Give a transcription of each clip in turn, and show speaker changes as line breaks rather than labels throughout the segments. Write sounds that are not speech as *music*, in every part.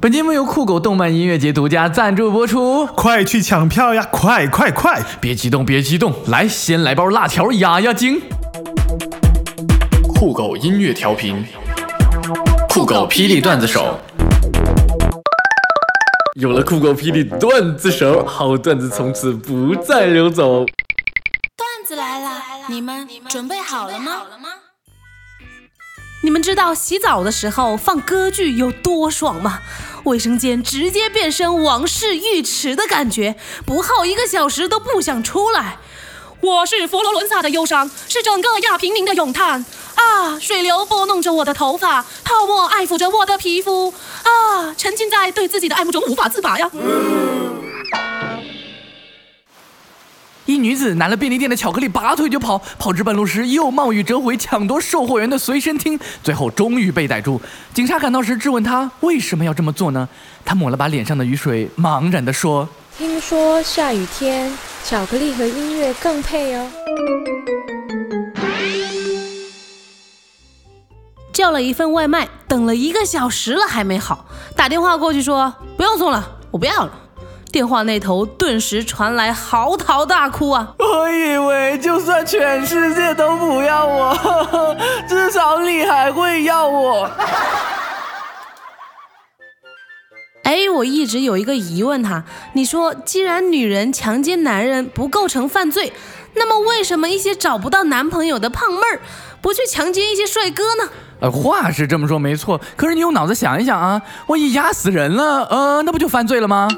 本节目由酷狗动漫音乐节独家赞助播出，
快去抢票呀！快快快！
别激动，别激动，来，先来包辣条压压惊。酷狗音乐调频，酷狗霹雳段子手。有了酷狗霹雳段子手，好段子从此不再流走。
段子来了，你们准备好了吗？你们知道洗澡的时候放歌剧有多爽吗？卫生间直接变身王室浴池的感觉，不耗一个小时都不想出来。我是佛罗伦萨的忧伤，是整个亚平宁的咏叹啊！水流拨弄着我的头发，泡沫爱抚着我的皮肤啊！沉浸在对自己的爱慕中无法自拔呀。
一女子拿了便利店的巧克力，拔腿就跑，跑至半路时又冒雨折回，抢夺售货员的随身听，最后终于被逮住。警察赶到时质问他为什么要这么做呢？他抹了把脸上的雨水，茫然地说：“
听说下雨天巧克力和音乐更配哦。”
叫了一份外卖，等了一个小时了还没好，打电话过去说不用送了，我不要了。电话那头顿时传来嚎啕大哭啊！
我以为就算全世界都不要我，*laughs* 至少你还会要我。
哎，我一直有一个疑问哈，你说既然女人强奸男人不构成犯罪，那么为什么一些找不到男朋友的胖妹儿不去强奸一些帅哥呢？
呃，话是这么说没错，可是你用脑子想一想啊，万一压死人了，呃，那不就犯罪了吗？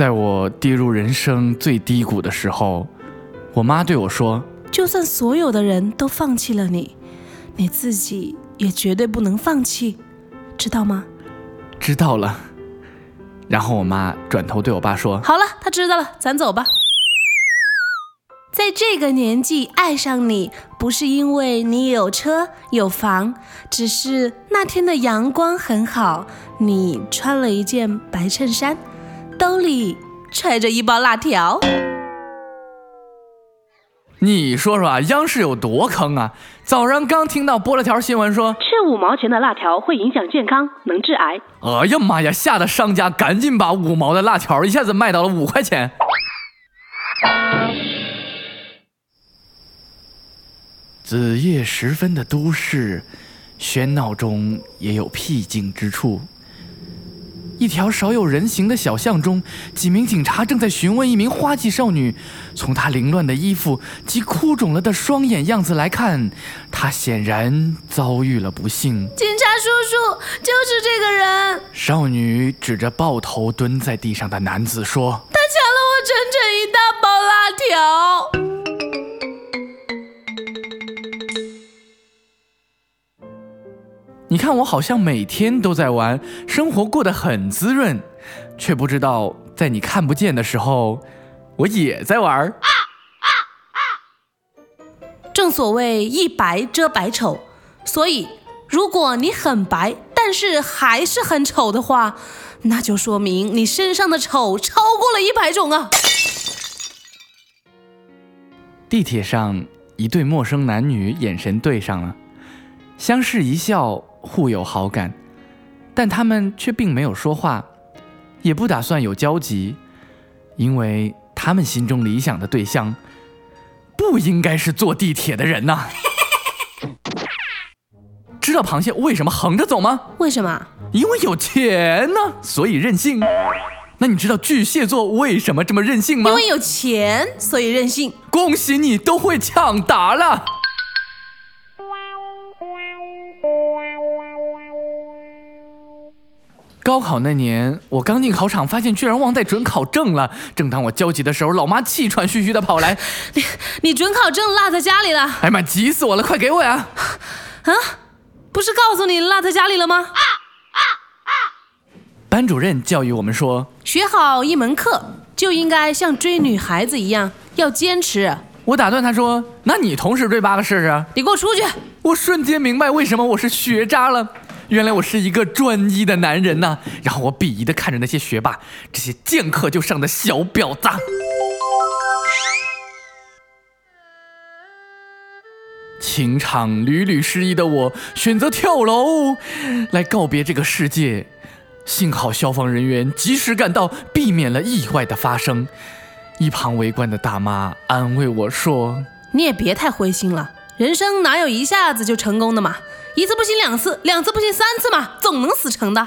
在我跌入人生最低谷的时候，我妈对我说：“
就算所有的人都放弃了你，你自己也绝对不能放弃，知道吗？”
知道了。然后我妈转头对我爸说：“
好了，她知道了，咱走吧。”在这个年纪爱上你，不是因为你有车有房，只是那天的阳光很好，你穿了一件白衬衫。兜里揣着一包辣条，
你说说啊，央视有多坑啊！早上刚听到播了条新闻，说
吃五毛钱的辣条会影响健康，能致癌。
哎呀妈呀！吓得商家赶紧把五毛的辣条一下子卖到了五块钱。子夜时分的都市，喧闹中也有僻静之处。一条少有人行的小巷中，几名警察正在询问一名花季少女。从她凌乱的衣服及哭肿了的双眼样子来看，她显然遭遇了不幸。
警察叔叔，就是这个人。
少女指着抱头蹲在地上的男子说：“
他抢了我整整一大包辣条。”
你看我好像每天都在玩，生活过得很滋润，却不知道在你看不见的时候，我也在玩。
正所谓一白遮百丑，所以如果你很白，但是还是很丑的话，那就说明你身上的丑超过了一百种啊。
地铁上，一对陌生男女眼神对上了，相视一笑。互有好感，但他们却并没有说话，也不打算有交集，因为他们心中理想的对象，不应该是坐地铁的人呐。*laughs* 知道螃蟹为什么横着走吗？
为什么？
因为有钱呢，所以任性。那你知道巨蟹座为什么这么任性吗？
因为有钱，所以任性。
恭喜你都会抢答了。高考那年，我刚进考场，发现居然忘带准考证了。正当我焦急的时候，老妈气喘吁吁的跑来：“
你 *laughs* 你准考证落在家里了？”
哎妈，急死我了！快给我呀！
啊，不是告诉你落在家里了吗？
班主任教育我们说，
学好一门课就应该像追女孩子一样，要坚持。
我打断他说：“那你同时追八个试试？”
你给我出去！
我瞬间明白为什么我是学渣了。原来我是一个专一的男人呐，然后我鄙夷的看着那些学霸，这些见课就上的小婊子。情场屡屡失意的我，选择跳楼来告别这个世界。幸好消防人员及时赶到，避免了意外的发生。一旁围观的大妈安慰我说：“
你也别太灰心了，人生哪有一下子就成功的嘛？一次不行两次，两次不行三次嘛，总能死成的。”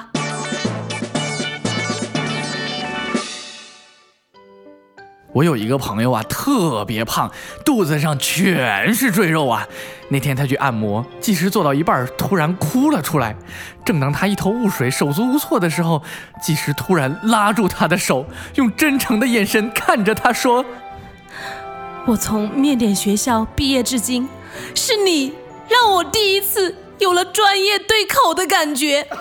我有一个朋友啊，特别胖，肚子上全是赘肉啊。那天他去按摩，技师做到一半，突然哭了出来。正当他一头雾水、手足无措的时候，技师突然拉住他的手，用真诚的眼神看着他说：“
我从面点学校毕业至今，是你让我第一次有了专业对口的感觉。*laughs* ”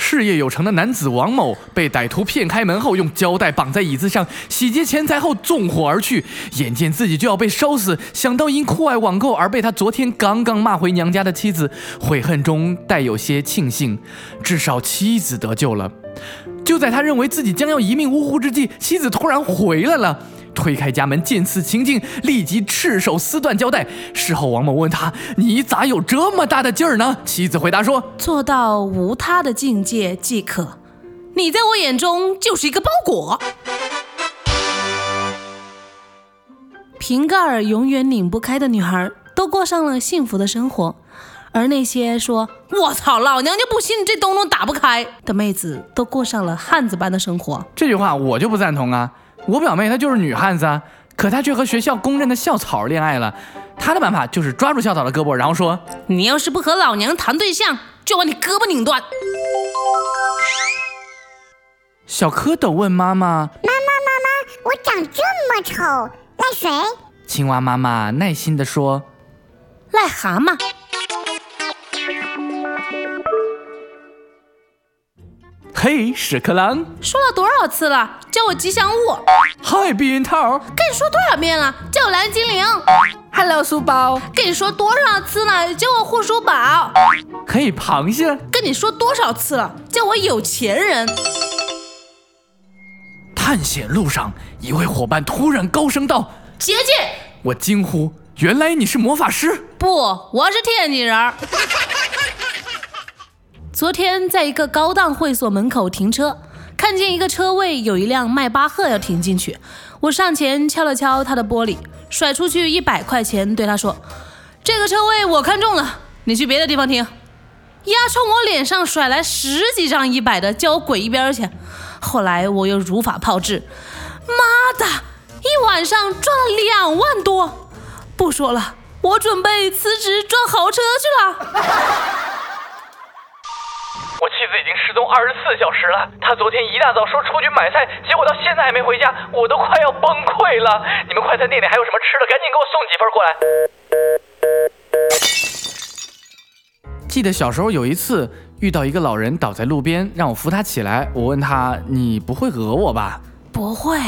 事业有成的男子王某被歹徒骗开门后，用胶带绑在椅子上，洗劫钱财后纵火而去。眼见自己就要被烧死，想到因酷爱网购而被他昨天刚刚骂回娘家的妻子，悔恨中带有些庆幸，至少妻子得救了。就在他认为自己将要一命呜呼之际，妻子突然回来了。推开家门，见此情境，立即赤手撕断胶带。事后，王某问他：“你咋有这么大的劲儿呢？”妻子回答说：“
做到无他的境界即可。你在我眼中就是一个包裹。”瓶盖儿永远拧不开的女孩，都过上了幸福的生活；而那些说“我操，老娘就不信这东东打不开”的妹子，都过上了汉子般的生活。
这句话我就不赞同啊！我表妹她就是女汉子啊，可她却和学校公认的校草恋爱了。她的办法就是抓住校草的胳膊，然后说：“
你要是不和老娘谈对象，就把你胳膊拧断。”
小蝌蚪问妈妈：“妈
妈，妈妈，我长这么丑，赖谁？”
青蛙妈妈耐心地说：“
癞蛤蟆。”
嘿，屎壳郎，
说了多少次了，叫我吉祥物。
嗨，避孕套，
跟你说多少遍了，叫我蓝精灵。
Hello，书包，
跟你说多少次了，叫我护书宝。
嘿，螃蟹，
跟你说多少次了，叫我有钱人。
探险路上，一位伙伴突然高声道：“
姐姐！”
我惊呼：“原来你是魔法师？”
不，我是天津人。昨天在一个高档会所门口停车，看见一个车位有一辆迈巴赫要停进去，我上前敲了敲他的玻璃，甩出去一百块钱，对他说：“这个车位我看中了，你去别的地方停。”丫冲我脸上甩来十几张一百的，叫我滚一边去。后来我又如法炮制，妈的，一晚上赚了两万多。不说了，我准备辞职赚豪车去了。
我妻子已经失踪二十四小时了。她昨天一大早说出去买菜，结果到现在还没回家，我都快要崩溃了。你们快餐店里还有什么吃的？赶紧给我送几份过来。记得小时候有一次遇到一个老人倒在路边，让我扶他起来。我问他：“你不会讹我吧？”“
不会，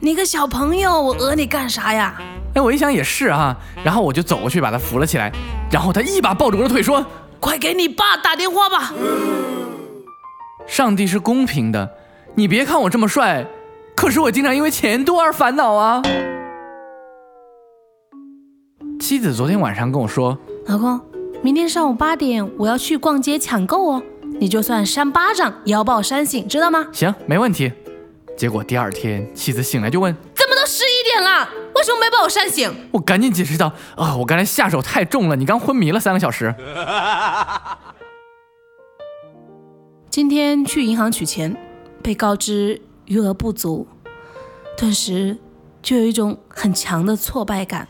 你个小朋友，我讹你干啥呀？”
哎，我一想也是啊，然后我就走过去把他扶了起来，然后他一把抱住我的腿说。
快给你爸打电话吧！
上帝是公平的，你别看我这么帅，可是我经常因为钱多而烦恼啊。妻子昨天晚上跟我说：“
老公，明天上午八点我要去逛街抢购哦，你就算扇巴掌也要把我扇醒，知道吗？”
行，没问题。结果第二天，妻子醒来就问：“
怎么都十一点了？”为什么没把我扇醒？
我赶紧解释道：“啊，我刚才下手太重了，你刚昏迷了三个小时。*laughs* ”
今天去银行取钱，被告知余额不足，顿时就有一种很强的挫败感。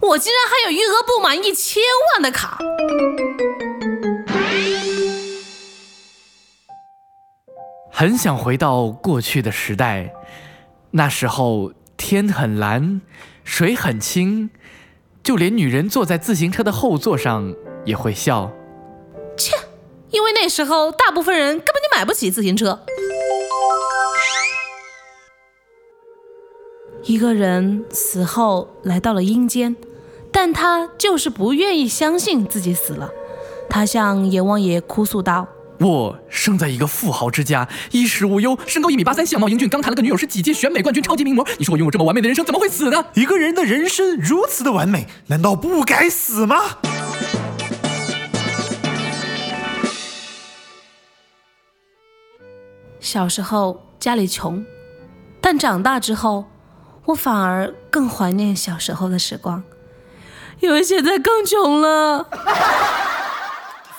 我竟然还有余额不满一千万的卡，
很想回到过去的时代，那时候。天很蓝，水很清，就连女人坐在自行车的后座上也会笑。
切，因为那时候大部分人根本就买不起自行车。一个人死后来到了阴间，但他就是不愿意相信自己死了。他向阎王爷哭诉道：“
我生在一个富豪之家，衣食无忧，身高一米八三，相貌英俊，刚谈了个女友，是几届选美冠军，超级名模。你说我拥有这么完美的人生，怎么会死呢？
一个人的人生如此的完美，难道不该死吗？
小时候家里穷，但长大之后，我反而更怀念小时候的时光，因为现在更穷了。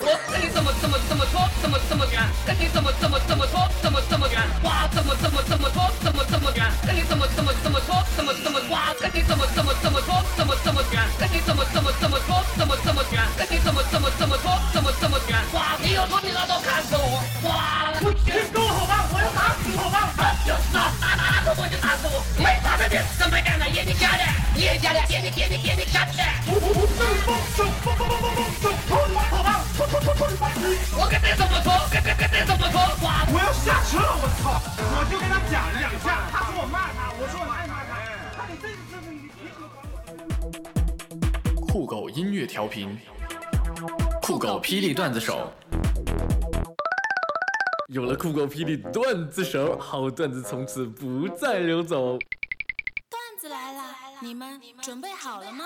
我跟你怎么这么这么说，这么这么远，跟你怎么这么这么说，这么这么远，哇，这么这么这么说，这么这么远，跟你怎么这么这么说，这么这么哇，跟你这么这么这么说，这么这么远，跟你怎么这么这么说，这么这么远，跟你怎么这么这么说，这么这么远，哇，你有种你老都看死我，哇，不行，跟我好吧，我要打死你好吧，就是啊，打打打我就打死我，没打的脸，怎么样的眼睛瞎的，眼睛瞎的，眼睛眼睛眼睛瞎的，我我我正梦想，梦梦梦梦梦想，好吧。我跟你怎么说，跟跟跟你怎么说，我要下车了，我操！我就跟他讲两下，他说我骂他，我说我爱骂他，
酷狗音乐调频，酷狗霹雳段子手，有了酷狗霹雳段子手，好段子从此不再流走。
段子来了，你们准备好了吗？